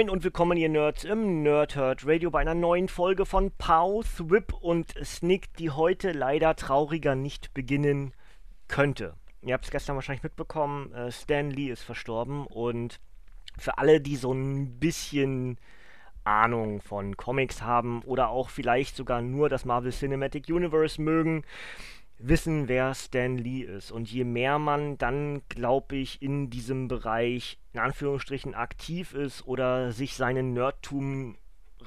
Moin und willkommen ihr Nerds im Nerdhurt Radio bei einer neuen Folge von Pow, Thwip und Snick, die heute leider trauriger nicht beginnen könnte. Ihr habt es gestern wahrscheinlich mitbekommen, äh, Stan Lee ist verstorben und für alle, die so ein bisschen Ahnung von Comics haben oder auch vielleicht sogar nur das Marvel Cinematic Universe mögen, wissen, wer Stan Lee ist. Und je mehr man dann, glaube ich, in diesem Bereich in Anführungsstrichen aktiv ist oder sich seinen Nerdtum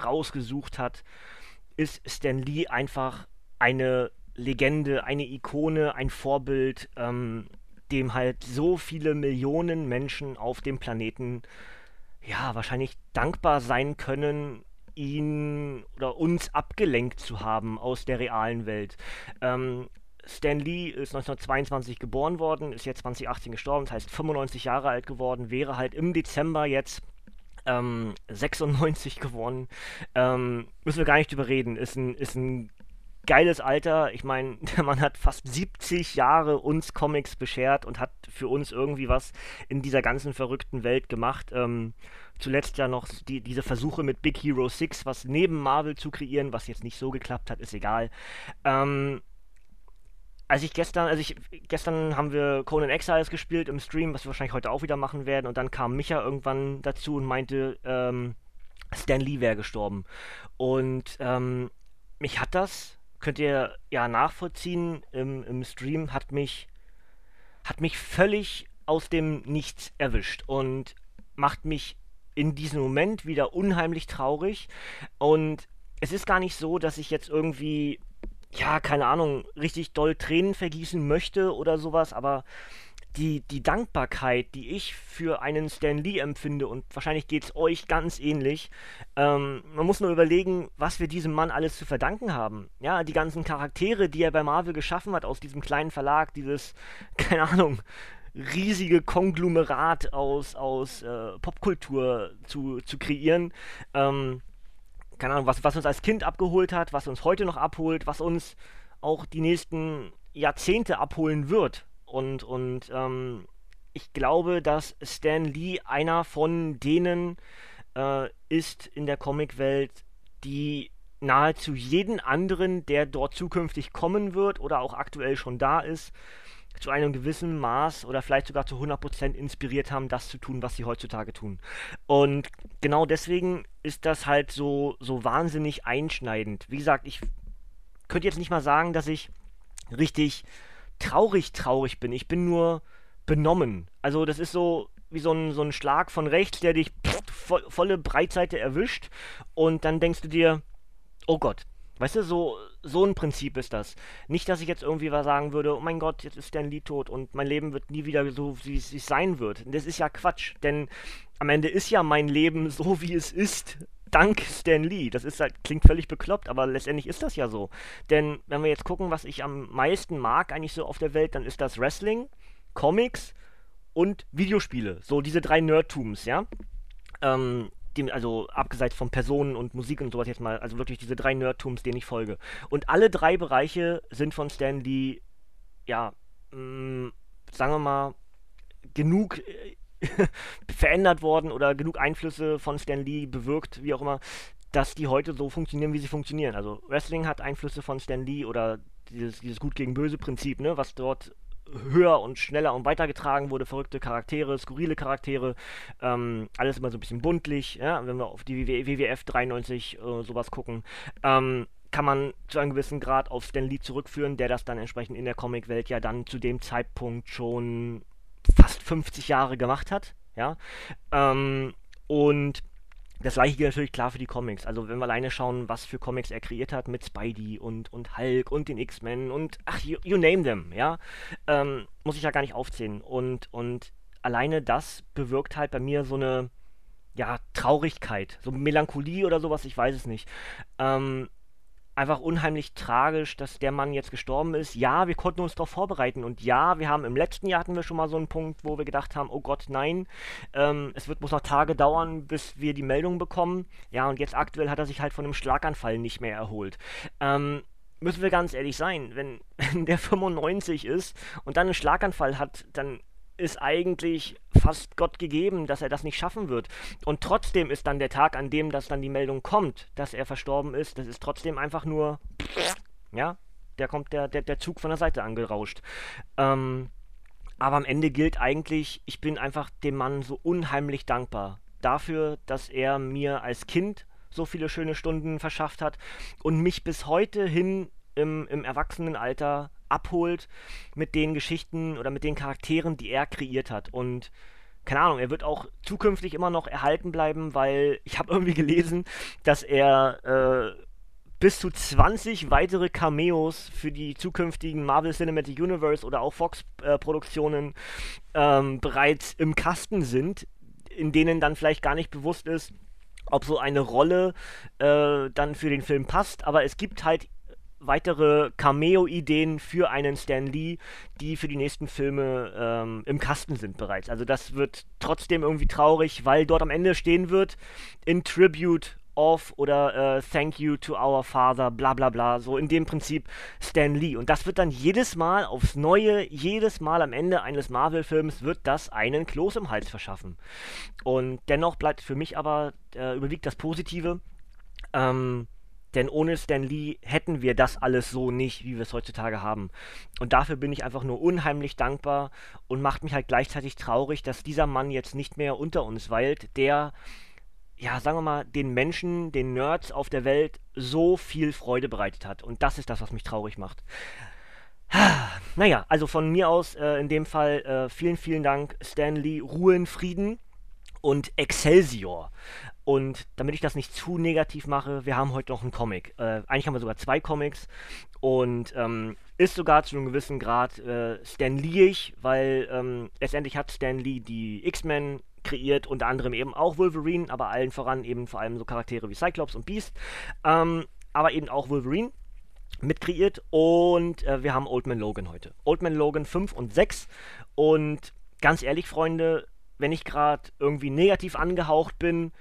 rausgesucht hat, ist Stan Lee einfach eine Legende, eine Ikone, ein Vorbild, ähm, dem halt so viele Millionen Menschen auf dem Planeten ja wahrscheinlich dankbar sein können, ihn oder uns abgelenkt zu haben aus der realen Welt. Ähm, Stan Lee ist 1922 geboren worden, ist jetzt 2018 gestorben, das heißt 95 Jahre alt geworden, wäre halt im Dezember jetzt ähm, 96 geworden. Ähm, müssen wir gar nicht drüber reden. Ist ein, ist ein geiles Alter. Ich meine, der Mann hat fast 70 Jahre uns Comics beschert und hat für uns irgendwie was in dieser ganzen verrückten Welt gemacht. Ähm, zuletzt ja noch die, diese Versuche mit Big Hero 6, was neben Marvel zu kreieren, was jetzt nicht so geklappt hat, ist egal. Ähm, als ich gestern, also ich, gestern haben wir Conan Exiles gespielt im Stream, was wir wahrscheinlich heute auch wieder machen werden, und dann kam Micha irgendwann dazu und meinte, ähm, Stan Lee wäre gestorben. Und ähm, mich hat das, könnt ihr ja nachvollziehen, im, im Stream hat mich, hat mich völlig aus dem Nichts erwischt und macht mich in diesem Moment wieder unheimlich traurig. Und es ist gar nicht so, dass ich jetzt irgendwie ja, keine Ahnung, richtig doll Tränen vergießen möchte oder sowas, aber die, die Dankbarkeit, die ich für einen Stan Lee empfinde, und wahrscheinlich geht es euch ganz ähnlich, ähm, man muss nur überlegen, was wir diesem Mann alles zu verdanken haben. Ja, die ganzen Charaktere, die er bei Marvel geschaffen hat, aus diesem kleinen Verlag, dieses, keine Ahnung, riesige Konglomerat aus, aus äh, Popkultur zu, zu kreieren. Ähm, keine Ahnung, was, was uns als Kind abgeholt hat, was uns heute noch abholt, was uns auch die nächsten Jahrzehnte abholen wird. Und, und ähm, ich glaube, dass Stan Lee einer von denen äh, ist in der Comicwelt, die nahezu jeden anderen, der dort zukünftig kommen wird oder auch aktuell schon da ist, zu einem gewissen Maß oder vielleicht sogar zu 100% inspiriert haben, das zu tun, was sie heutzutage tun. Und genau deswegen ist das halt so, so wahnsinnig einschneidend. Wie gesagt, ich könnte jetzt nicht mal sagen, dass ich richtig traurig, traurig bin. Ich bin nur benommen. Also das ist so wie so ein, so ein Schlag von rechts, der dich pff, vo volle Breitseite erwischt und dann denkst du dir, oh Gott, Weißt du, so, so ein Prinzip ist das. Nicht, dass ich jetzt irgendwie was sagen würde, oh mein Gott, jetzt ist Stan Lee tot und mein Leben wird nie wieder so, wie es sein wird. Das ist ja Quatsch, denn am Ende ist ja mein Leben so, wie es ist, dank Stan Lee. Das ist halt, klingt völlig bekloppt, aber letztendlich ist das ja so. Denn wenn wir jetzt gucken, was ich am meisten mag eigentlich so auf der Welt, dann ist das Wrestling, Comics und Videospiele. So diese drei Nerdtums, ja. Ähm, dem, also abgeseit von Personen und Musik und sowas jetzt mal, also wirklich diese drei Nerdtums, denen ich folge. Und alle drei Bereiche sind von Stan Lee, ja, mh, mm, sagen wir mal, genug äh, verändert worden oder genug Einflüsse von Stan Lee bewirkt, wie auch immer, dass die heute so funktionieren, wie sie funktionieren. Also Wrestling hat Einflüsse von Stan Lee oder dieses, dieses Gut gegen Böse Prinzip, ne, was dort höher und schneller und weitergetragen wurde, verrückte Charaktere, skurrile Charaktere, ähm, alles immer so ein bisschen buntlich, ja, wenn wir auf die WWF 93 äh, sowas gucken, ähm, kann man zu einem gewissen Grad auf Stan Lee zurückführen, der das dann entsprechend in der Comicwelt ja dann zu dem Zeitpunkt schon fast 50 Jahre gemacht hat, ja, ähm, und Das gleiche gilt natürlich klar für die Comics. Also wenn wir alleine schauen, was für Comics er kreiert hat mit Spidey und, und Hulk und den X-Men und ach, you, you, name them, ja, ähm, muss ich ja gar nicht aufzählen. Und, und alleine das bewirkt halt bei mir so eine, ja, Traurigkeit, so Melancholie oder sowas, ich weiß es nicht. Ähm, einfach unheimlich tragisch, dass der Mann jetzt gestorben ist. Ja, wir konnten uns darauf vorbereiten und ja, wir haben im letzten Jahr hatten wir schon mal so einen Punkt, wo wir gedacht haben, oh Gott, nein, ähm, es wird muss noch Tage dauern, bis wir die Meldung bekommen. Ja, und jetzt aktuell hat er sich halt von einem Schlaganfall nicht mehr erholt. Ähm, müssen wir ganz ehrlich sein, wenn, wenn der 95 ist und dann einen Schlaganfall hat, dann ist eigentlich fast Gott gegeben, dass er das nicht schaffen wird. Und trotzdem ist dann der Tag, an dem das dann die Meldung kommt, dass er verstorben ist, das ist trotzdem einfach nur, ja, der kommt der, der, der Zug von der Seite angerauscht. Ähm, aber am Ende gilt eigentlich, ich bin einfach dem Mann so unheimlich dankbar dafür, dass er mir als Kind so viele schöne Stunden verschafft hat und mich bis heute hin im, im Erwachsenenalter abholt mit den Geschichten oder mit den Charakteren, die er kreiert hat. Und keine Ahnung, er wird auch zukünftig immer noch erhalten bleiben, weil ich habe irgendwie gelesen, dass er äh, bis zu 20 weitere Cameos für die zukünftigen Marvel Cinematic Universe oder auch Fox-Produktionen äh, ähm, bereits im Kasten sind, in denen dann vielleicht gar nicht bewusst ist, ob so eine Rolle äh, dann für den Film passt. Aber es gibt halt weitere Cameo-Ideen für einen Stan Lee, die für die nächsten Filme ähm, im Kasten sind bereits. Also das wird trotzdem irgendwie traurig, weil dort am Ende stehen wird, in Tribute of oder äh, Thank you to our father, bla bla bla, so in dem Prinzip Stan Lee. Und das wird dann jedes Mal aufs Neue, jedes Mal am Ende eines Marvel-Films wird das einen Kloß im Hals verschaffen. Und dennoch bleibt für mich aber, äh, überwiegt das Positive. Ähm, denn ohne Stan Lee hätten wir das alles so nicht, wie wir es heutzutage haben. Und dafür bin ich einfach nur unheimlich dankbar und macht mich halt gleichzeitig traurig, dass dieser Mann jetzt nicht mehr unter uns weilt, der, ja, sagen wir mal, den Menschen, den Nerds auf der Welt so viel Freude bereitet hat. Und das ist das, was mich traurig macht. Naja, also von mir aus äh, in dem Fall äh, vielen, vielen Dank, Stan Lee, Ruhe in Frieden und Excelsior. Und damit ich das nicht zu negativ mache, wir haben heute noch einen Comic. Äh, eigentlich haben wir sogar zwei Comics und ähm, ist sogar zu einem gewissen Grad äh, Stan Leeig, weil ähm, letztendlich hat Stan Lee die X-Men kreiert, unter anderem eben auch Wolverine, aber allen voran eben vor allem so Charaktere wie Cyclops und Beast, ähm, aber eben auch Wolverine mitkreiert und äh, wir haben Old Man Logan heute. Old Man Logan 5 und 6 und ganz ehrlich, Freunde, wenn ich gerade irgendwie negativ angehaucht bin,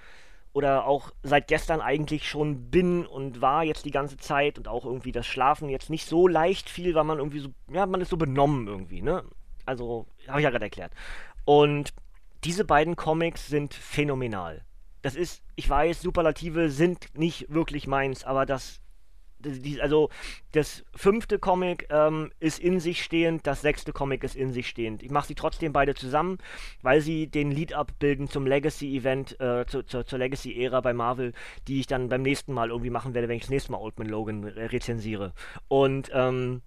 oder auch seit gestern eigentlich schon bin und war jetzt die ganze Zeit und auch irgendwie das Schlafen jetzt nicht so leicht fiel, weil man irgendwie so, ja, man ist so benommen irgendwie, ne? Also, habe ich ja gerade erklärt. Und diese beiden Comics sind phänomenal. Das ist, ich weiß, Superlative sind nicht wirklich meins, aber das also das fünfte Comic ähm, ist in sich stehend, das sechste Comic ist in sich stehend. Ich mache sie trotzdem beide zusammen, weil sie den Lead-Up bilden zum Legacy-Event, äh, zu, zu, zur Legacy-Ära bei Marvel, die ich dann beim nächsten Mal irgendwie machen werde, wenn ich das nächste Mal Old Man Logan rezensiere. Und ähm,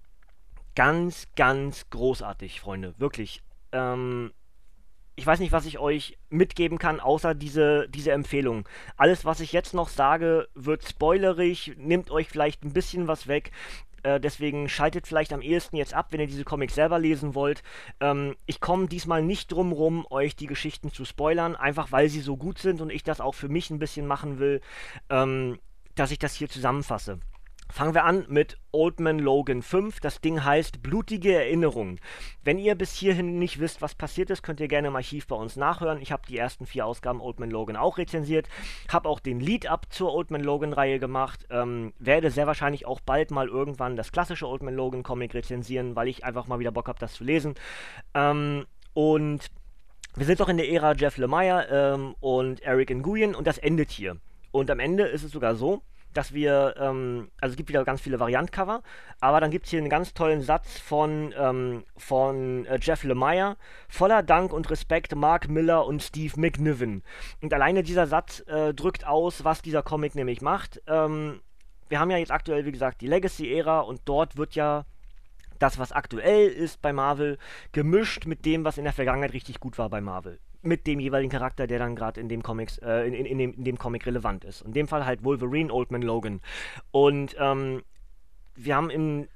ganz, ganz großartig, Freunde, wirklich. Ähm, ich weiß nicht, was ich euch mitgeben kann, außer diese, diese Empfehlung. Alles, was ich jetzt noch sage, wird spoilerig, nimmt euch vielleicht ein bisschen was weg. Äh, deswegen schaltet vielleicht am ehesten jetzt ab, wenn ihr diese Comics selber lesen wollt. Ähm, ich komme diesmal nicht drum rum, euch die Geschichten zu spoilern, einfach weil sie so gut sind und ich das auch für mich ein bisschen machen will, ähm, dass ich das hier zusammenfasse. Fangen wir an mit Old Man Logan 5. Das Ding heißt Blutige Erinnerungen. Wenn ihr bis hierhin nicht wisst, was passiert ist, könnt ihr gerne im Archiv bei uns nachhören. Ich habe die ersten vier Ausgaben Old Man Logan auch rezensiert. Habe auch den Lead-Up zur Old Man Logan-Reihe gemacht. Ähm, werde sehr wahrscheinlich auch bald mal irgendwann das klassische Old Man Logan Comic rezensieren, weil ich einfach mal wieder Bock habe, das zu lesen. Ähm, und wir sind doch in der Ära Jeff Lemire ähm, und Eric Nguyen und das endet hier. Und am Ende ist es sogar so, dass wir, ähm, also es gibt wieder ganz viele Variantcover, aber dann gibt es hier einen ganz tollen Satz von, ähm, von äh, Jeff Lemire. Voller Dank und Respekt Mark Miller und Steve McNiven. Und alleine dieser Satz äh, drückt aus, was dieser Comic nämlich macht. Ähm, wir haben ja jetzt aktuell, wie gesagt, die Legacy-Ära und dort wird ja das, was aktuell ist bei Marvel, gemischt mit dem, was in der Vergangenheit richtig gut war bei Marvel mit dem jeweiligen Charakter, der dann gerade in dem Comics, äh, in, in, in, dem, in dem Comic relevant ist. In dem Fall halt Wolverine, Oldman Logan. Und ähm, wir haben im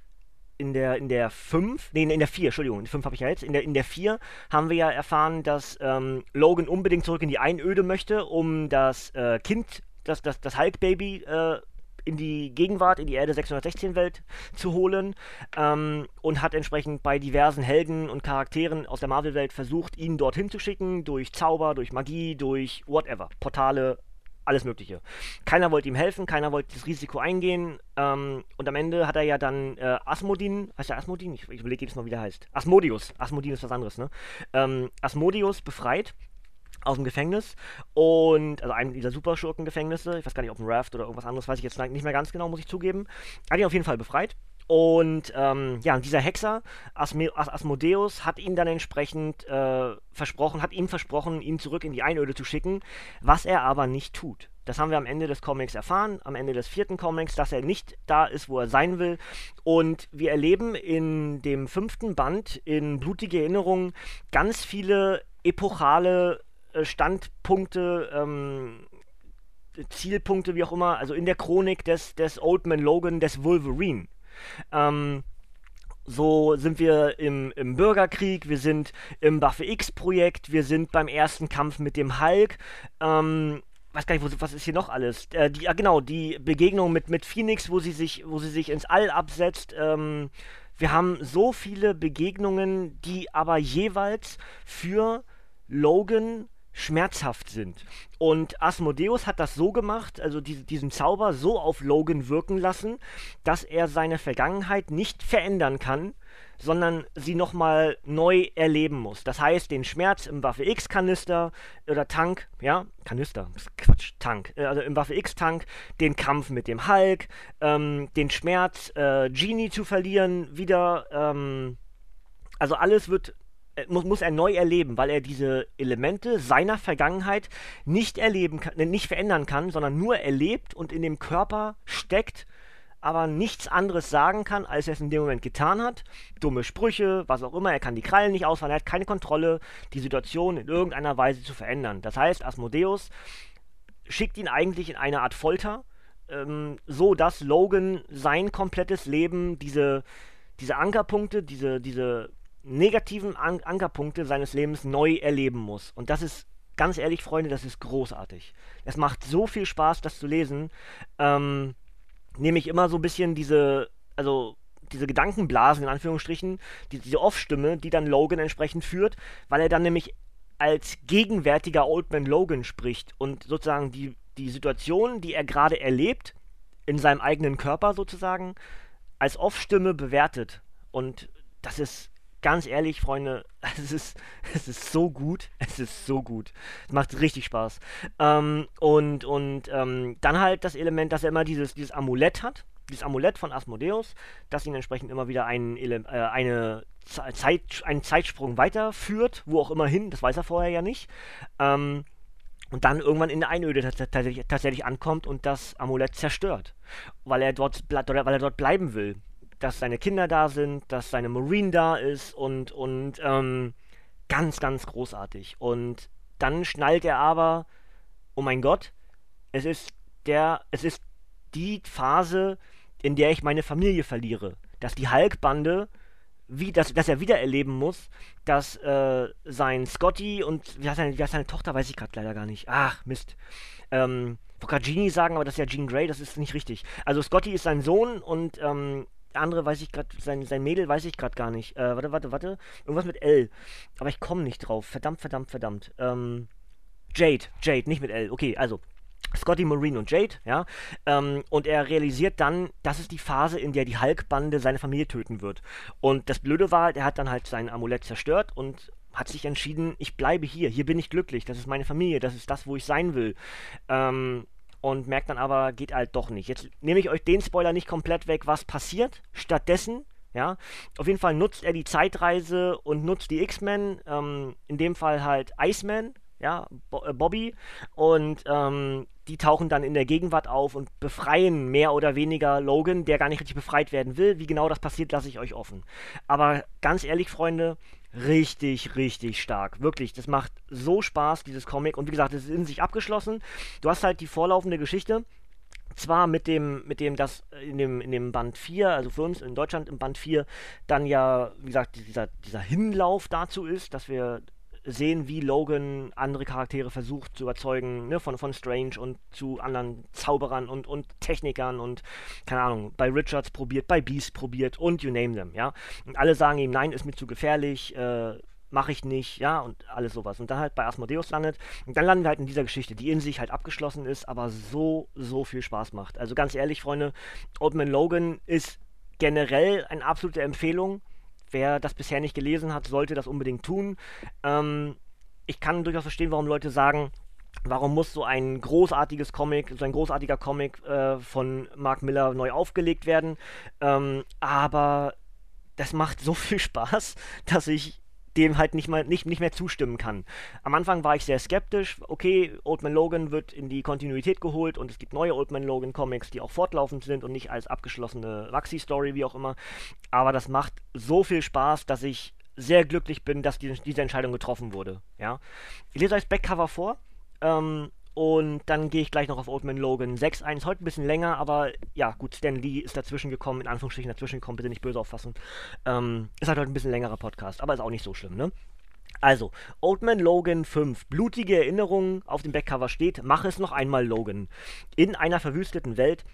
in der in der 5, nee, in der 4, Entschuldigung, die 5 habe ich ja jetzt. In der in der 4 haben wir ja erfahren, dass ähm, Logan unbedingt zurück in die Einöde möchte, um das äh, Kind, das das das Hulk Baby äh, in die Gegenwart, in die Erde 616-Welt zu holen ähm, und hat entsprechend bei diversen Helden und Charakteren aus der Marvel-Welt versucht, ihn dorthin zu schicken, durch Zauber, durch Magie, durch whatever, Portale, alles Mögliche. Keiner wollte ihm helfen, keiner wollte das Risiko eingehen ähm, und am Ende hat er ja dann äh, Asmodin, heißt der Asmodin? Ich, ich überlege jetzt mal, wie der heißt. Asmodius, Asmodin ist was anderes, ne? Ähm, Asmodius befreit aus dem Gefängnis und also einem dieser Superschurken-Gefängnisse, ich weiß gar nicht, ob ein Raft oder irgendwas anderes, weiß ich jetzt nicht mehr ganz genau, muss ich zugeben, hat ihn auf jeden Fall befreit. Und ähm, ja, dieser Hexer, Asme As Asmodeus, hat ihn dann entsprechend äh, versprochen, hat ihm versprochen, ihn zurück in die Einöde zu schicken, was er aber nicht tut. Das haben wir am Ende des Comics erfahren, am Ende des vierten Comics, dass er nicht da ist, wo er sein will. Und wir erleben in dem fünften Band in Blutige Erinnerungen ganz viele epochale Standpunkte, ähm, Zielpunkte, wie auch immer, also in der Chronik des, des Old Man Logan, des Wolverine. Ähm, so sind wir im, im, Bürgerkrieg, wir sind im Waffe X-Projekt, wir sind beim ersten Kampf mit dem Hulk. Ähm, weiß gar nicht, wo, was ist hier noch alles? Äh, die, ah, genau, die Begegnung mit, mit Phoenix, wo sie sich, wo sie sich ins All absetzt. Ähm, wir haben so viele Begegnungen, die aber jeweils für Logan schmerzhaft sind. Und Asmodeus hat das so gemacht, also die, diesen Zauber so auf Logan wirken lassen, dass er seine Vergangenheit nicht verändern kann, sondern sie nochmal neu erleben muss. Das heißt, den Schmerz im Waffe X-Kanister oder Tank, ja, Kanister, Quatsch, Tank, äh, also im Waffe X-Tank, den Kampf mit dem Hulk, ähm, den Schmerz, äh, Genie zu verlieren, wieder, ähm, also alles wird muss, muss er neu erleben, weil er diese Elemente seiner Vergangenheit nicht erleben kann, nicht verändern kann, sondern nur erlebt und in dem Körper steckt, aber nichts anderes sagen kann, als er es in dem Moment getan hat. Dumme Sprüche, was auch immer, er kann die Krallen nicht ausfahren, er hat keine Kontrolle, die Situation in irgendeiner Weise zu verändern. Das heißt, Asmodeus schickt ihn eigentlich in eine Art Folter, ähm, so dass Logan sein komplettes Leben, diese, diese Ankerpunkte, diese, diese negativen An Ankerpunkte seines Lebens neu erleben muss. Und das ist, ganz ehrlich, Freunde, das ist großartig. Es macht so viel Spaß, das zu lesen. Ähm, nehme ich immer so ein bisschen diese, also diese Gedankenblasen in Anführungsstrichen, die, diese Off-Stimme, die dann Logan entsprechend führt, weil er dann nämlich als gegenwärtiger Old Man Logan spricht und sozusagen die, die Situation, die er gerade erlebt, in seinem eigenen Körper sozusagen, als Off-Stimme bewertet. Und das ist ganz ehrlich, Freunde, es ist, es ist so gut. Es ist so gut. Es macht richtig Spaß. Ähm, und und ähm, dann halt das Element, dass er immer dieses, dieses Amulett hat. Dieses Amulett von Asmodeus, das ihn entsprechend immer wieder ein, äh, eine Zeit, einen Zeitsprung weiterführt, wo auch immer hin, das weiß er vorher ja nicht. Ähm, und dann irgendwann in der Einöde tatsächlich, tatsächlich ankommt und das Amulett zerstört, weil er dort, weil er dort bleiben will dass seine Kinder da sind, dass seine Marine da ist und, und ähm, ganz, ganz großartig. Und dann schnallt er aber, oh mein Gott, es ist der, es ist die Phase, in der ich meine Familie verliere. Dass die Hulk-Bande, wie, dass, dass er wieder erleben muss, dass äh, sein Scotty und wie heißt, seine, wie heißt seine Tochter, weiß ich gerade leider gar nicht. Ach, Mist. Ähm, wollte gerade Genie sagen, aber das ist ja Jean Grey, das ist nicht richtig. Also Scotty ist sein Sohn und ähm, andere weiß ich gerade, sein, sein Mädel weiß ich gerade gar nicht. Äh, warte, warte, warte. Irgendwas mit L. Aber ich komme nicht drauf. Verdammt, verdammt, verdammt. Ähm, Jade, Jade, nicht mit L. Okay, also. Scotty Marine und Jade, ja. Ähm, und er realisiert dann, das ist die Phase, in der die Hulk-Bande seine Familie töten wird. Und das Blöde war, er hat dann halt sein Amulett zerstört und hat sich entschieden, ich bleibe hier, hier bin ich glücklich, das ist meine Familie, das ist das, wo ich sein will. Ähm, und merkt dann aber, geht halt doch nicht. Jetzt nehme ich euch den Spoiler nicht komplett weg, was passiert. Stattdessen, ja, auf jeden Fall nutzt er die Zeitreise und nutzt die X-Men, ähm, in dem Fall halt Iceman, ja, Bo äh, Bobby, und ähm, die tauchen dann in der Gegenwart auf und befreien mehr oder weniger Logan, der gar nicht richtig befreit werden will. Wie genau das passiert, lasse ich euch offen. Aber ganz ehrlich, Freunde, richtig, richtig stark. Wirklich, das macht so Spaß, dieses Comic. Und wie gesagt, es ist in sich abgeschlossen. Du hast halt die vorlaufende Geschichte. Zwar mit dem, mit dem, das in dem, in dem Band 4, also für uns in Deutschland im Band 4, dann ja, wie gesagt, dieser, dieser Hinlauf dazu ist, dass wir sehen, wie Logan andere Charaktere versucht zu überzeugen, ne, von, von Strange und zu anderen Zauberern und, und Technikern und, keine Ahnung, bei Richards probiert, bei Beast probiert und you name them, ja. Und alle sagen ihm, nein, ist mir zu gefährlich, äh, mache ich nicht, ja, und alles sowas. Und dann halt bei Asmodeus landet. Und dann landen wir halt in dieser Geschichte, die in sich halt abgeschlossen ist, aber so, so viel Spaß macht. Also ganz ehrlich, Freunde, Old Man Logan ist generell eine absolute Empfehlung. Wer das bisher nicht gelesen hat, sollte das unbedingt tun. Ähm, ich kann durchaus verstehen, warum Leute sagen, warum muss so ein großartiges Comic, so ein großartiger Comic äh, von Mark Miller neu aufgelegt werden. Ähm, aber das macht so viel Spaß, dass ich dem halt nicht, mal, nicht, nicht mehr zustimmen kann. Am Anfang war ich sehr skeptisch. Okay, Old Man Logan wird in die Kontinuität geholt und es gibt neue Old Man Logan Comics, die auch fortlaufend sind und nicht als abgeschlossene Maxi-Story, wie auch immer. Aber das macht so viel Spaß, dass ich sehr glücklich bin, dass die, diese Entscheidung getroffen wurde. Ja? Ich lese euch das Backcover vor. Ähm, und dann gehe ich gleich noch auf Old Man Logan 6 ein. Ist heute ein bisschen länger, aber ja, gut, Stan Lee ist dazwischen gekommen, in Anführungsstrichen dazwischen gekommen, bitte nicht böse auffassen. Ähm, ist halt heute ein bisschen längerer Podcast, aber ist auch nicht so schlimm, ne? Also, Old Man Logan 5. Blutige Erinnerungen auf dem Backcover steht, mach es noch einmal, Logan. In einer verwüsteten Welt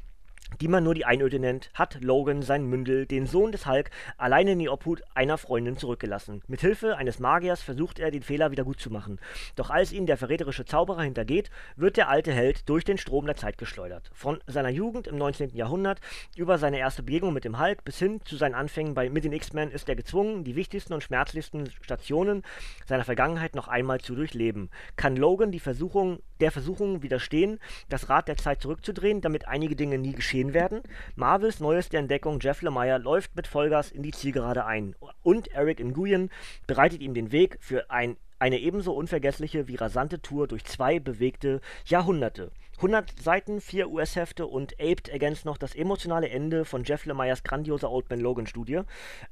die man nur die Einöde nennt, hat Logan sein Mündel, den Sohn des Hulk, alleine in die Obhut einer Freundin zurückgelassen. Mit Hilfe eines Magiers versucht er, den Fehler wieder gut zu machen. Doch als ihn der verräterische Zauberer hintergeht, wird der alte Held durch den Strom der Zeit geschleudert. Von seiner Jugend im 19. Jahrhundert über seine erste Begegnung mit dem Hulk bis hin zu seinen Anfängen bei mit den X-Men ist er gezwungen, die wichtigsten und schmerzlichsten Stationen seiner Vergangenheit noch einmal zu durchleben. Kann Logan die Versuchung, der Versuchung widerstehen, das Rad der Zeit zurückzudrehen, damit einige Dinge nie geschehen gesehen werden. Marvels neueste Entdeckung Jeff Lemire läuft mit Vollgas in die Zielgerade ein. Und Eric Nguyen bereitet ihm den Weg für ein, eine ebenso unvergessliche wie rasante Tour durch zwei bewegte Jahrhunderte. 100 Seiten, 4 US-Hefte und aped ergänzt noch das emotionale Ende von Jeff Lemires grandioser Old Man Logan Studie.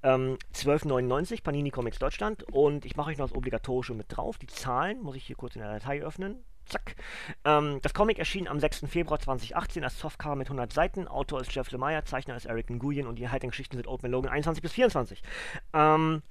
Ähm, 12,99 Panini Comics Deutschland und ich mache euch noch das Obligatorische mit drauf. Die Zahlen muss ich hier kurz in der Datei öffnen. Zack. Ähm, das Comic erschien am 6. Februar 2018 als Softcover mit 100 Seiten. Autor ist Jeff Lemire, Zeichner ist Eric Nguyen und die haltigen Geschichten sind Man Logan 21 bis 24. Ähm,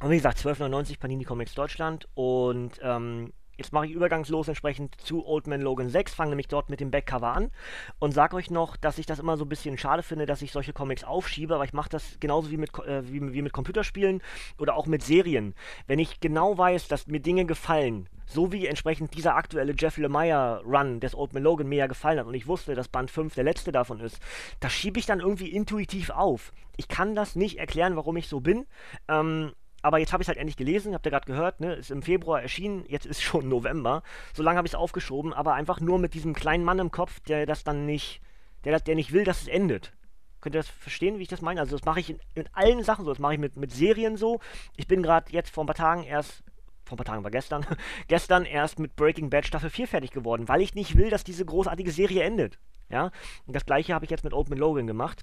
und wie gesagt, 12,99 Panini Comics Deutschland und ähm, Jetzt mache ich übergangslos entsprechend zu Old Man Logan 6, fange nämlich dort mit dem Backcover an und sage euch noch, dass ich das immer so ein bisschen schade finde, dass ich solche Comics aufschiebe, aber ich mache das genauso wie mit, äh, wie, wie mit Computerspielen oder auch mit Serien. Wenn ich genau weiß, dass mir Dinge gefallen, so wie entsprechend dieser aktuelle Jeff Lemire Run des Old Man Logan mir ja gefallen hat und ich wusste, dass Band 5 der letzte davon ist, das schiebe ich dann irgendwie intuitiv auf. Ich kann das nicht erklären, warum ich so bin. Ähm, aber jetzt habe ich es halt endlich gelesen, habt ihr gerade gehört, ne? Ist im Februar erschienen, jetzt ist schon November. So lange habe ich es aufgeschoben, aber einfach nur mit diesem kleinen Mann im Kopf, der das dann nicht, der, der nicht will, dass es endet. Könnt ihr das verstehen, wie ich das meine? Also das mache ich in, in, allen Sachen so. Das mache ich mit, mit Serien so. Ich bin gerade jetzt vor ein paar Tagen erst, vor ein paar Tagen war gestern, gestern erst mit Breaking Bad Staffel 4 fertig geworden, weil ich nicht will, dass diese großartige Serie endet. Ja? Und das gleiche habe ich jetzt mit Open Logan gemacht.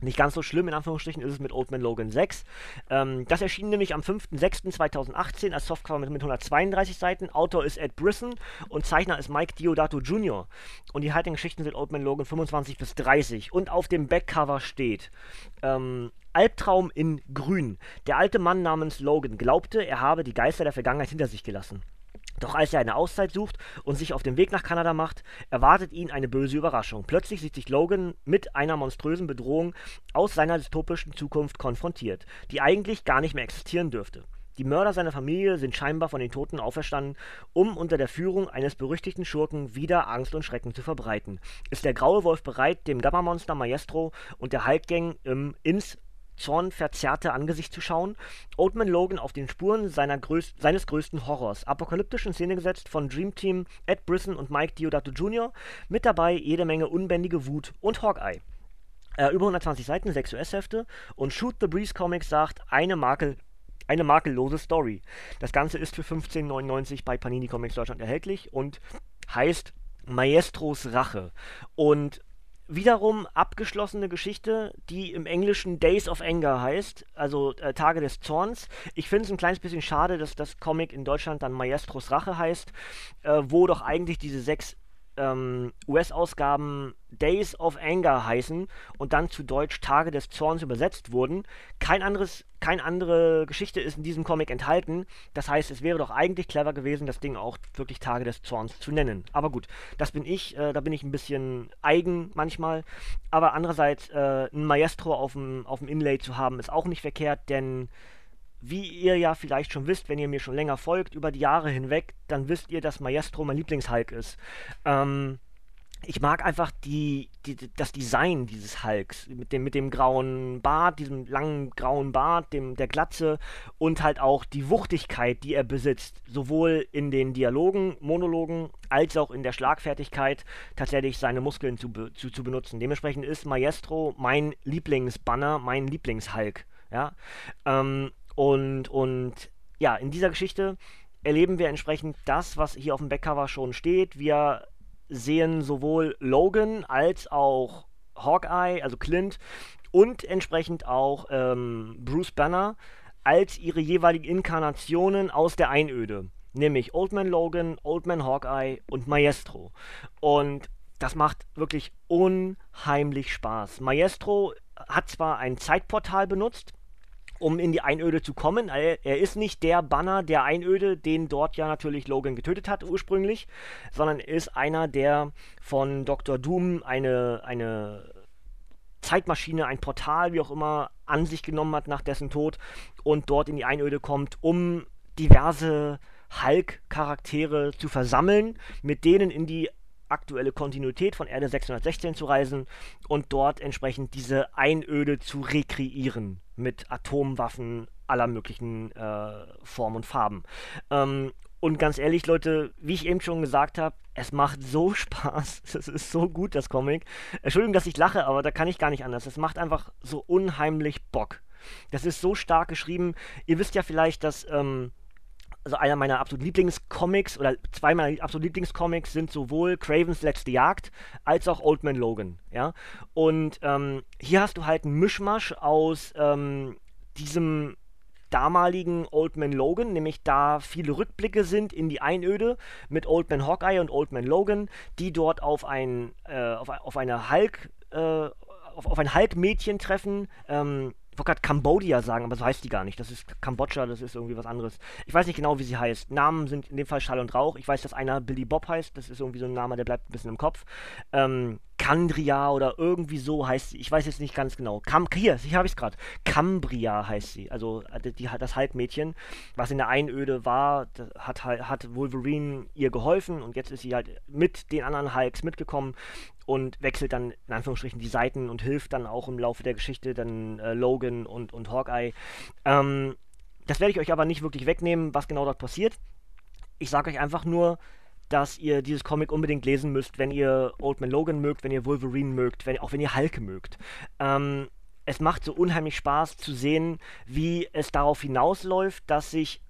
Nicht ganz so schlimm, in Anführungsstrichen, ist es mit Old Man Logan 6. Ähm, das erschien nämlich am 5.6.2018 als Softcover mit, mit 132 Seiten. Autor ist Ed Brisson und Zeichner ist Mike Diodato Jr. Und die heutigen Geschichten sind Old Man Logan 25 bis 30. Und auf dem Backcover steht ähm, Albtraum in Grün. Der alte Mann namens Logan glaubte, er habe die Geister der Vergangenheit hinter sich gelassen. Doch als er eine Auszeit sucht und sich auf den Weg nach Kanada macht, erwartet ihn eine böse Überraschung. Plötzlich sieht sich Logan mit einer monströsen Bedrohung aus seiner dystopischen Zukunft konfrontiert, die eigentlich gar nicht mehr existieren dürfte. Die Mörder seiner Familie sind scheinbar von den Toten auferstanden, um unter der Führung eines berüchtigten Schurken wieder Angst und Schrecken zu verbreiten. Ist der Graue Wolf bereit, dem Gamma-Monster Maestro und der Hulk-Gang ähm, ins zornverzerrte Angesicht zu schauen, Oldman Logan auf den Spuren größ seines größten Horrors. Apokalyptisch in Szene gesetzt von Dream Team Ed Brisson und Mike Diodato Jr. Mit dabei jede Menge unbändige Wut und Hawkeye. Äh, über 120 Seiten, 6 US-Hefte und Shoot the Breeze Comics sagt, eine Marke Eine makellose Story. Das Ganze ist für 15,99 bei Panini Comics Deutschland erhältlich und heißt Maestros Rache. Und wiederum abgeschlossene Geschichte, die im Englischen Days of Anger heißt, also äh, Tage des Zorns. Ich finde es ein kleines bisschen schade, dass das Comic in Deutschland dann Maestros Rache heißt, äh, wo doch eigentlich diese sechs ähm, US-Ausgaben Days of Anger heißen und dann zu Deutsch Tage des Zorns übersetzt wurden. Kein anderes, keine andere Geschichte ist in diesem Comic enthalten. Das heißt, es wäre doch eigentlich clever gewesen, das Ding auch wirklich Tage des Zorns zu nennen. Aber gut, das bin ich, äh, da bin ich ein bisschen eigen manchmal. Aber andererseits, äh, ein Maestro auf dem Inlay zu haben, ist auch nicht verkehrt, denn wie ihr ja vielleicht schon wisst, wenn ihr mir schon länger folgt, über die Jahre hinweg, dann wisst ihr, dass Maestro mein Lieblingshulk ist. Ähm, ich mag einfach die, die, das Design dieses Hulks mit dem, mit dem grauen Bart, diesem langen grauen Bart, dem, der Glatze und halt auch die Wuchtigkeit, die er besitzt, sowohl in den Dialogen, Monologen, als auch in der Schlagfertigkeit, tatsächlich seine Muskeln zu, zu, zu benutzen. Dementsprechend ist Maestro mein Lieblingsbanner, mein Lieblingshulk. Ja, ähm, und, und ja, in dieser Geschichte erleben wir entsprechend das, was hier auf dem Backcover schon steht. Wir sehen sowohl Logan als auch Hawkeye, also Clint, und entsprechend auch ähm, Bruce Banner als ihre jeweiligen Inkarnationen aus der Einöde. Nämlich Old Man Logan, Old Man Hawkeye und Maestro. Und das macht wirklich unheimlich Spaß. Maestro hat zwar ein Zeitportal benutzt, um in die Einöde zu kommen. Er, er, ist nicht der Banner der Einöde, den dort ja natürlich Logan getötet hat ursprünglich, sondern ist einer, der von Dr. Doom eine, eine Zeitmaschine, ein Portal, wie auch immer, an sich genommen hat nach dessen Tod und dort in die Einöde kommt, um diverse Hulk-Charaktere zu versammeln, mit denen in die aktuelle Kontinuität von Erde 616 zu reisen und dort entsprechend diese Einöde zu rekreieren mit Atomwaffen aller möglichen äh, Formen und Farben. Ähm, und ganz ehrlich, Leute, wie ich eben schon gesagt habe, es macht so Spaß. Es ist so gut, das Comic. Entschuldigung, dass ich lache, aber da kann ich gar nicht anders. Es macht einfach so unheimlich Bock. Das ist so stark geschrieben. Ihr wisst ja vielleicht, dass ähm, also einer meiner absoluten Lieblingscomics oder zwei meiner absoluten Lieblingscomics sind sowohl Cravens letzte Jagd als auch Old Man Logan, ja. Und ähm, hier hast du halt einen Mischmasch aus ähm, diesem damaligen Old Man Logan, nämlich da viele Rückblicke sind in die Einöde mit Old Man Hawkeye und Old Man Logan, die dort auf ein äh, auf, auf eine Hulk äh, auf, auf ein Hulk-Mädchen treffen, ähm, wollte gerade Cambodia sagen, aber so heißt die gar nicht. Das ist Kambodscha, das ist irgendwie was anderes. Ich weiß nicht genau, wie sie heißt. Namen sind in dem Fall Schall und Rauch. Ich weiß, dass einer Billy Bob heißt. Das ist irgendwie so ein Name, der bleibt ein bisschen im Kopf. Ähm, Kandria oder irgendwie so heißt sie. Ich weiß jetzt nicht ganz genau. Kam, hier, hier habe ich es gerade. Cambria heißt sie. Also äh, die, das Halbmädchen, was in der Einöde war, hat, hat Wolverine ihr geholfen und jetzt ist sie halt mit den anderen Hulks mitgekommen und wechselt dann in Anführungsstrichen die Seiten und hilft dann auch im Laufe der Geschichte dann äh, Logan und, und Hawkeye. Ähm, das werde ich euch aber nicht wirklich wegnehmen, was genau dort passiert. Ich sage euch einfach nur, dass ihr dieses Comic unbedingt lesen müsst, wenn ihr Old Man Logan mögt, wenn ihr Wolverine mögt, wenn, auch wenn ihr Hulk mögt. Ähm, es macht so unheimlich Spaß zu sehen, wie es darauf hinausläuft, dass sich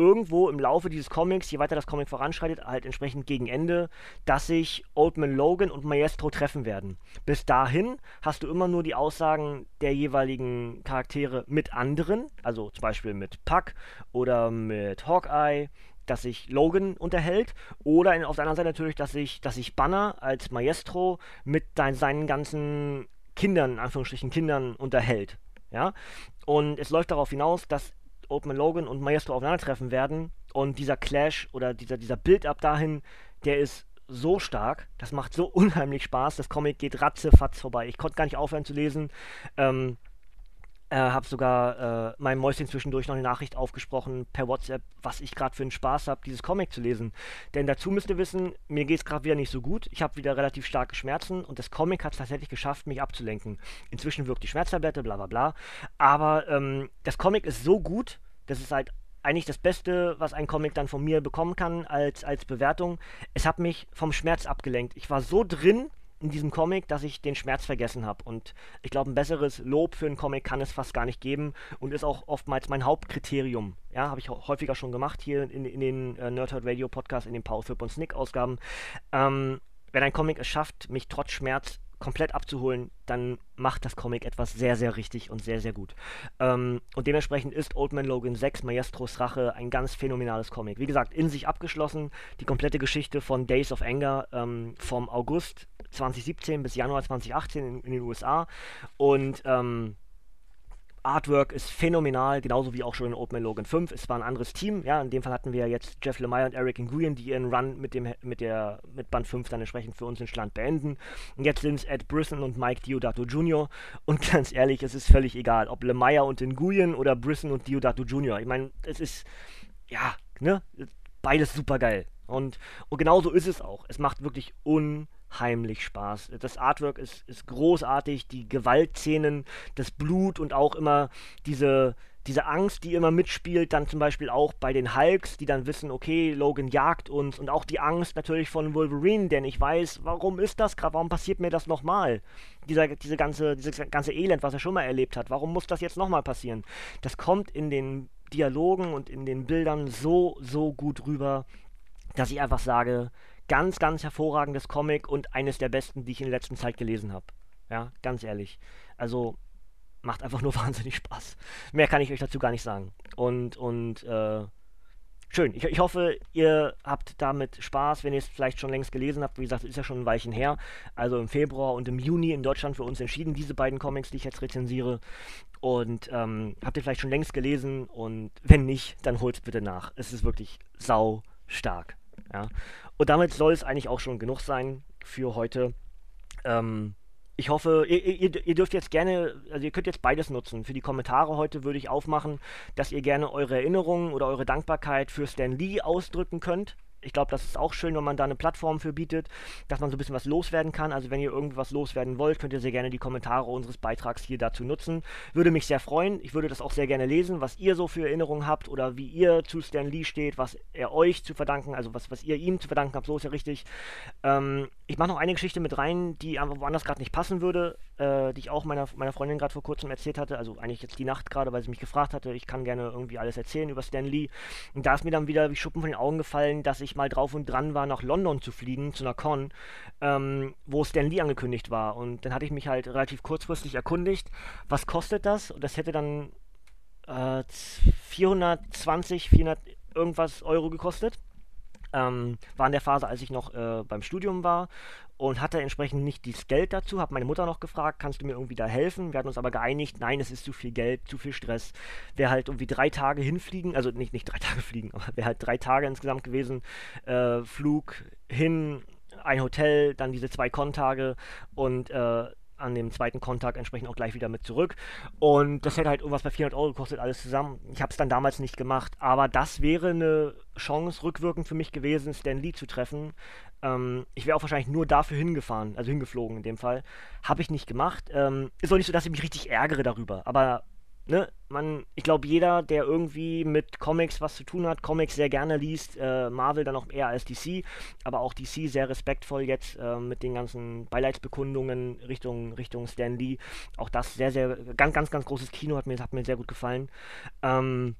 irgendwo im Laufe dieses Comics, je weiter das Comic voranschreitet, halt entsprechend gegen Ende, dass sich Old Man Logan und Maestro treffen werden. Bis dahin hast du immer nur die Aussagen der jeweiligen Charaktere mit anderen, also zum Beispiel mit Puck oder mit Hawkeye dass sich Logan unterhält oder auf der anderen Seite natürlich, dass sich, dass sich Banner als Maestro mit dein, seinen ganzen Kindern, in Anführungsstrichen Kindern, unterhält. Ja? Und es läuft darauf hinaus, dass Open Logan und Maestro aufeinandertreffen werden und dieser Clash oder dieser, dieser Build-up dahin, der ist so stark, das macht so unheimlich Spaß, das Comic geht ratzefatz vorbei. Ich konnte gar nicht aufhören zu lesen. Ähm, äh, habe sogar äh, meinem Mäuschen zwischendurch noch eine Nachricht aufgesprochen per WhatsApp, was ich gerade für einen Spaß habe, dieses Comic zu lesen. Denn dazu müsst ihr wissen, mir geht es gerade wieder nicht so gut. Ich habe wieder relativ starke Schmerzen und das Comic hat es tatsächlich geschafft, mich abzulenken. Inzwischen wirkt die Schmerztablette, bla bla bla. Aber ähm, das Comic ist so gut, das ist halt eigentlich das Beste, was ein Comic dann von mir bekommen kann als, als Bewertung. Es hat mich vom Schmerz abgelenkt. Ich war so drin in diesem Comic, dass ich den Schmerz vergessen habe. Und ich glaube, ein besseres Lob für einen Comic kann es fast gar nicht geben und ist auch oftmals mein Hauptkriterium. Ja, habe ich häufiger schon gemacht hier in, in den äh, Nerdhurt Radio Podcast, in den Power und Snick Ausgaben. Ähm, wenn ein Comic es schafft, mich trotz Schmerz komplett abzuholen, dann macht das Comic etwas sehr, sehr richtig und sehr, sehr gut. Ähm, und dementsprechend ist Old Man Logan 6, Maestros Rache, ein ganz phänomenales Comic. Wie gesagt, in sich abgeschlossen, die komplette Geschichte von Days of Anger ähm, vom August 2017 bis Januar 2018 in, in den USA. Und ähm, Artwork ist phänomenal, genauso wie auch schon in Old Man Logan 5. Es war ein anderes Team, ja, in dem Fall hatten wir jetzt Jeff Lemire und Eric Nguyen, die ihren Run mit dem mit der mit Band 5 dann entsprechend für uns in Stand beenden. Und jetzt sind es Ed Brisson und Mike Diodato Jr. Und ganz ehrlich, es ist völlig egal, ob Lemire und Nguyen oder Brisson und Diodato Jr. Ich meine, es ist ja, ne, beides super geil. Und, und genauso ist es auch. Es macht wirklich un heimlich Spaß. Das Artwork ist, ist großartig, die Gewaltszenen, das Blut und auch immer diese, diese Angst, die immer mitspielt, dann zum Beispiel auch bei den Hulks, die dann wissen, okay, Logan jagt uns und auch die Angst natürlich von Wolverine, denn ich weiß, warum ist das gerade, warum passiert mir das nochmal? Dieser, diese ganze, dieses ganze Elend, was er schon mal erlebt hat, warum muss das jetzt nochmal passieren? Das kommt in den Dialogen und in den Bildern so, so gut rüber, dass ich einfach sage, ganz, ganz hervorragendes Comic und eines der besten, die ich in der letzten Zeit gelesen habe. Ja, ganz ehrlich. Also macht einfach nur wahnsinnig Spaß. Mehr kann ich euch dazu gar nicht sagen. Und, und, äh, schön. Ich, ich hoffe, ihr habt damit Spaß, wenn ihr es vielleicht schon längst gelesen habt. Wie gesagt, ist ja schon ein Weilchen her. Also im Februar und im Juni in Deutschland für uns entschieden, diese beiden Comics, die ich jetzt rezensiere. Und ähm, habt ihr vielleicht schon längst gelesen und wenn nicht, dann holt es bitte nach. Es ist wirklich sau stark. Ja. Und damit soll es eigentlich auch schon genug sein für heute. Ähm, ich hoffe, ihr, ihr, ihr, dürft jetzt gerne, also ihr könnt jetzt beides nutzen. Für die Kommentare heute würde ich aufmachen, dass ihr gerne eure Erinnerungen oder eure Dankbarkeit für Stan Lee ausdrücken könnt ich glaube, das ist auch schön, wenn man da eine Plattform für bietet, dass man so ein bisschen was loswerden kann. Also wenn ihr irgendwas loswerden wollt, könnt ihr sehr gerne die Kommentare unseres Beitrags hier dazu nutzen. Würde mich sehr freuen. Ich würde das auch sehr gerne lesen, was ihr so für Erinnerungen habt oder wie ihr zu Stan Lee steht, was er euch zu verdanken, also was, was ihr ihm zu verdanken habt, so ist ja richtig. Ähm, ich mache noch eine Geschichte mit rein, die einfach woanders gerade nicht passen würde, äh, die ich auch meiner, meiner Freundin gerade vor kurzem erzählt hatte. Also eigentlich jetzt die Nacht gerade, weil sie mich gefragt hatte, ich kann gerne irgendwie alles erzählen über Stan Lee. Und da ist mir dann wieder wie Schuppen von den Augen gefallen, dass ich ich mal drauf und dran war, nach London zu fliegen, zu einer Con, ähm, wo Stan Lee angekündigt war. Und dann hatte ich mich halt relativ kurzfristig erkundigt, was kostet das? Und das hätte dann äh, 420, 400 irgendwas Euro gekostet. Ähm, war in der Phase, als ich noch äh, beim Studium war und hatte entsprechend nicht das Geld dazu. Habe meine Mutter noch gefragt, kannst du mir irgendwie da helfen? Wir hatten uns aber geeinigt, nein, es ist zu viel Geld, zu viel Stress. Wäre halt irgendwie drei Tage hinfliegen, also nicht, nicht drei Tage fliegen, aber wäre halt drei Tage insgesamt gewesen. Äh, Flug hin, ein Hotel, dann diese zwei Kontage und äh, an dem zweiten Kontakt entsprechend auch gleich wieder mit zurück. Und das hätte halt irgendwas bei 400 Euro gekostet, alles zusammen. Ich habe es dann damals nicht gemacht, aber das wäre eine Chance rückwirkend für mich gewesen, Stan Lee zu treffen. Ähm, ich wäre auch wahrscheinlich nur dafür hingefahren, also hingeflogen in dem Fall. Habe ich nicht gemacht. Ähm, ist auch nicht so, dass ich mich richtig ärgere darüber, aber ne, man, ich glaube, jeder, der irgendwie mit Comics was zu tun hat, Comics sehr gerne liest, äh, Marvel dann auch eher als DC, aber auch DC sehr respektvoll jetzt äh, mit den ganzen Beileidsbekundungen Richtung, Richtung Stan Lee. Auch das sehr, sehr, ganz, ganz, ganz großes Kino hat mir, hat mir sehr gut gefallen. Ähm,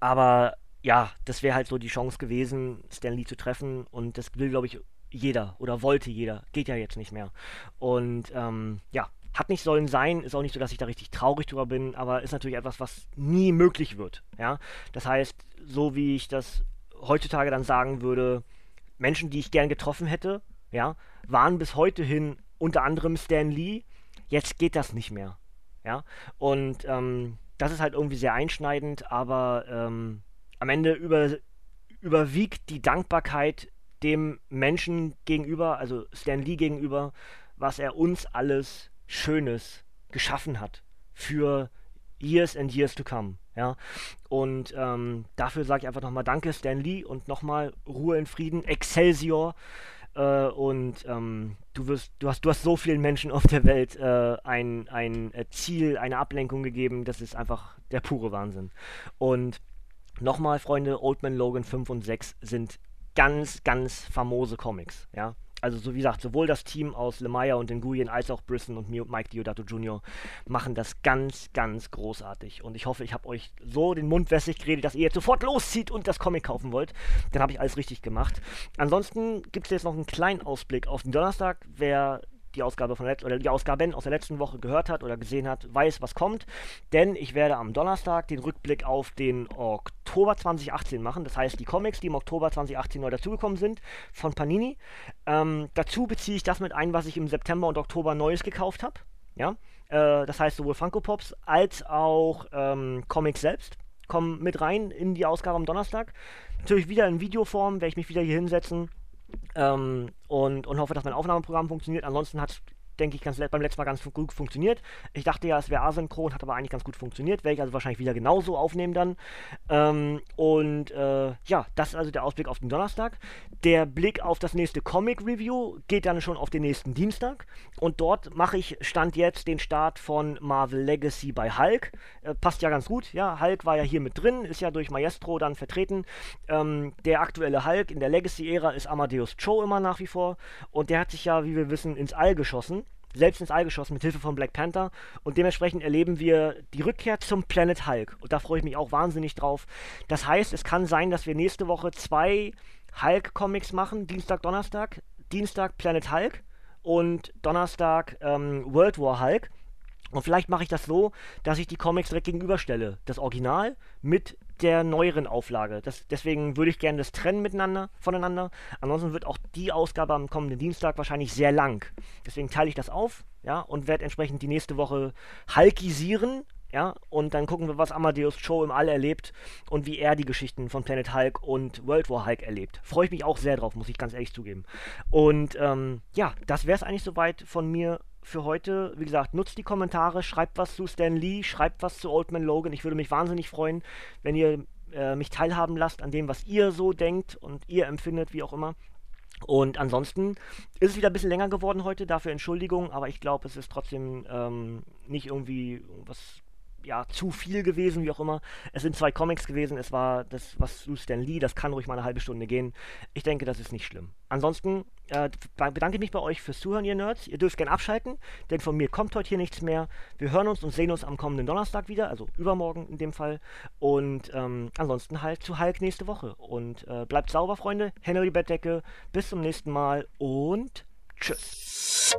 aber ja, das wäre halt so die Chance gewesen, Stan Lee zu treffen und das will, glaube ich, jeder oder wollte jeder. Geht ja jetzt nicht mehr. Und ähm, ja, hat nicht sollen sein, ist auch nicht so, dass ich da richtig traurig drüber bin, aber ist natürlich etwas, was nie möglich wird. Ja? Das heißt, so wie ich das heutzutage dann sagen würde, Menschen, die ich gern getroffen hätte, ja, waren bis heute hin unter anderem Stan Lee. Jetzt geht das nicht mehr. Ja, und ähm, das ist halt irgendwie sehr einschneidend, aber ähm, am Ende über, überwiegt die Dankbarkeit dem Menschen gegenüber, also Stan Lee gegenüber, was er uns alles Schönes geschaffen hat für Years and Years to come. Ja, und ähm, dafür sage ich einfach nochmal Danke, Stan Lee, und nochmal Ruhe in Frieden, Excelsior. Äh, und ähm, du wirst, du hast, du hast so vielen Menschen auf der Welt äh, ein, ein äh, Ziel, eine Ablenkung gegeben. Das ist einfach der pure Wahnsinn. Und nochmal, Freunde, Old Man Logan 5 und 6 sind ganz, ganz famose Comics. Ja, Also so wie gesagt, sowohl das Team aus Lemaya und Nguyen als auch Brisson und Mike Diodato Jr. machen das ganz, ganz großartig. Und ich hoffe, ich habe euch so den Mund wässrig geredet, dass ihr jetzt sofort loszieht und das Comic kaufen wollt. Dann habe ich alles richtig gemacht. Ansonsten gibt es jetzt noch einen kleinen Ausblick auf den Donnerstag. Wer die Ausgabe von oder die Ausgaben aus der letzten Woche gehört hat oder gesehen hat, weiß, was kommt. Denn ich werde am Donnerstag den Rückblick auf den Oktober 2018 machen. Das heißt, die Comics, die im Oktober 2018 neu dazugekommen sind, von Panini. Ähm, dazu beziehe ich das mit ein, was ich im September und Oktober Neues gekauft habe. Ja, äh, das heißt sowohl Funko Pops als auch ähm, Comics selbst kommen mit rein in die Ausgabe am Donnerstag. Natürlich wieder in Videoform, werde ich mich wieder hier hinsetzen ähm, und, und hoffe, dass mein Aufnahmeprogramm funktioniert. Ansonsten hat denke ich, ganz beim letzten Mal ganz gut funktioniert. Ich dachte ja, es wäre asynchron, hat aber eigentlich ganz gut funktioniert. Werde ich also wahrscheinlich wieder genauso aufnehmen dann. Ähm, und äh, ja, das ist also der Ausblick auf den Donnerstag. Der Blick auf das nächste Comic-Review geht dann schon auf den nächsten Dienstag. Und dort mache ich Stand jetzt den Start von Marvel Legacy bei Hulk. Äh, passt ja ganz gut. Ja, Hulk war ja hier mit drin, ist ja durch Maestro dann vertreten. Ähm, der aktuelle Hulk in der Legacy-Ära ist Amadeus Cho immer nach wie vor. Und der hat sich ja, wie wir wissen, ins All geschossen selbst ins All geschossen mit Hilfe von Black Panther und dementsprechend erleben wir die Rückkehr zum Planet Hulk und da freue ich mich auch wahnsinnig drauf. Das heißt, es kann sein, dass wir nächste Woche zwei Hulk-Comics machen, Dienstag, Donnerstag. Dienstag Planet Hulk und Donnerstag ähm, World War Hulk. Und vielleicht mache ich das so, dass ich die Comics direkt gegenüberstelle. Das Original mit der neueren Auflage. Das, deswegen würde ich gerne das trennen miteinander, voneinander. Ansonsten wird auch die Ausgabe am kommenden Dienstag wahrscheinlich sehr lang. Deswegen teile ich das auf, ja, und werde entsprechend die nächste Woche halkisieren, ja, und dann gucken wir, was Amadeus Cho im All erlebt und wie er die Geschichten von Planet Hulk und World War Hulk erlebt. Freue ich mich auch sehr drauf, muss ich ganz ehrlich zugeben. Und ähm, ja, das wäre es eigentlich soweit von mir für heute. Wie gesagt, nutzt die Kommentare, schreibt was zu Stan Lee, schreibt was zu Old Man Logan. Ich würde mich wahnsinnig freuen, wenn ihr äh, mich teilhaben lasst an dem, was ihr so denkt und ihr empfindet, wie auch immer. Und ansonsten ist es wieder ein bisschen länger geworden heute, dafür Entschuldigung, aber ich glaube, es ist trotzdem ähm, nicht irgendwie was ja, zu viel gewesen, wie auch immer. Es sind zwei Comics gewesen, es war das, was zu Stan Lee, das kann ruhig mal eine halbe Stunde gehen. Ich denke, das ist nicht schlimm. Ansonsten äh, bedanke ich mich bei euch fürs Zuhören, ihr Nerds. Ihr dürft gerne abschalten, denn von mir kommt heute hier nichts mehr. Wir hören uns und sehen uns am kommenden Donnerstag wieder, also übermorgen in dem Fall. Und ähm, ansonsten halt zu Hulk nächste Woche. Und äh, bleibt sauber, Freunde. Die Bettdecke. Bis zum nächsten Mal und tschüss.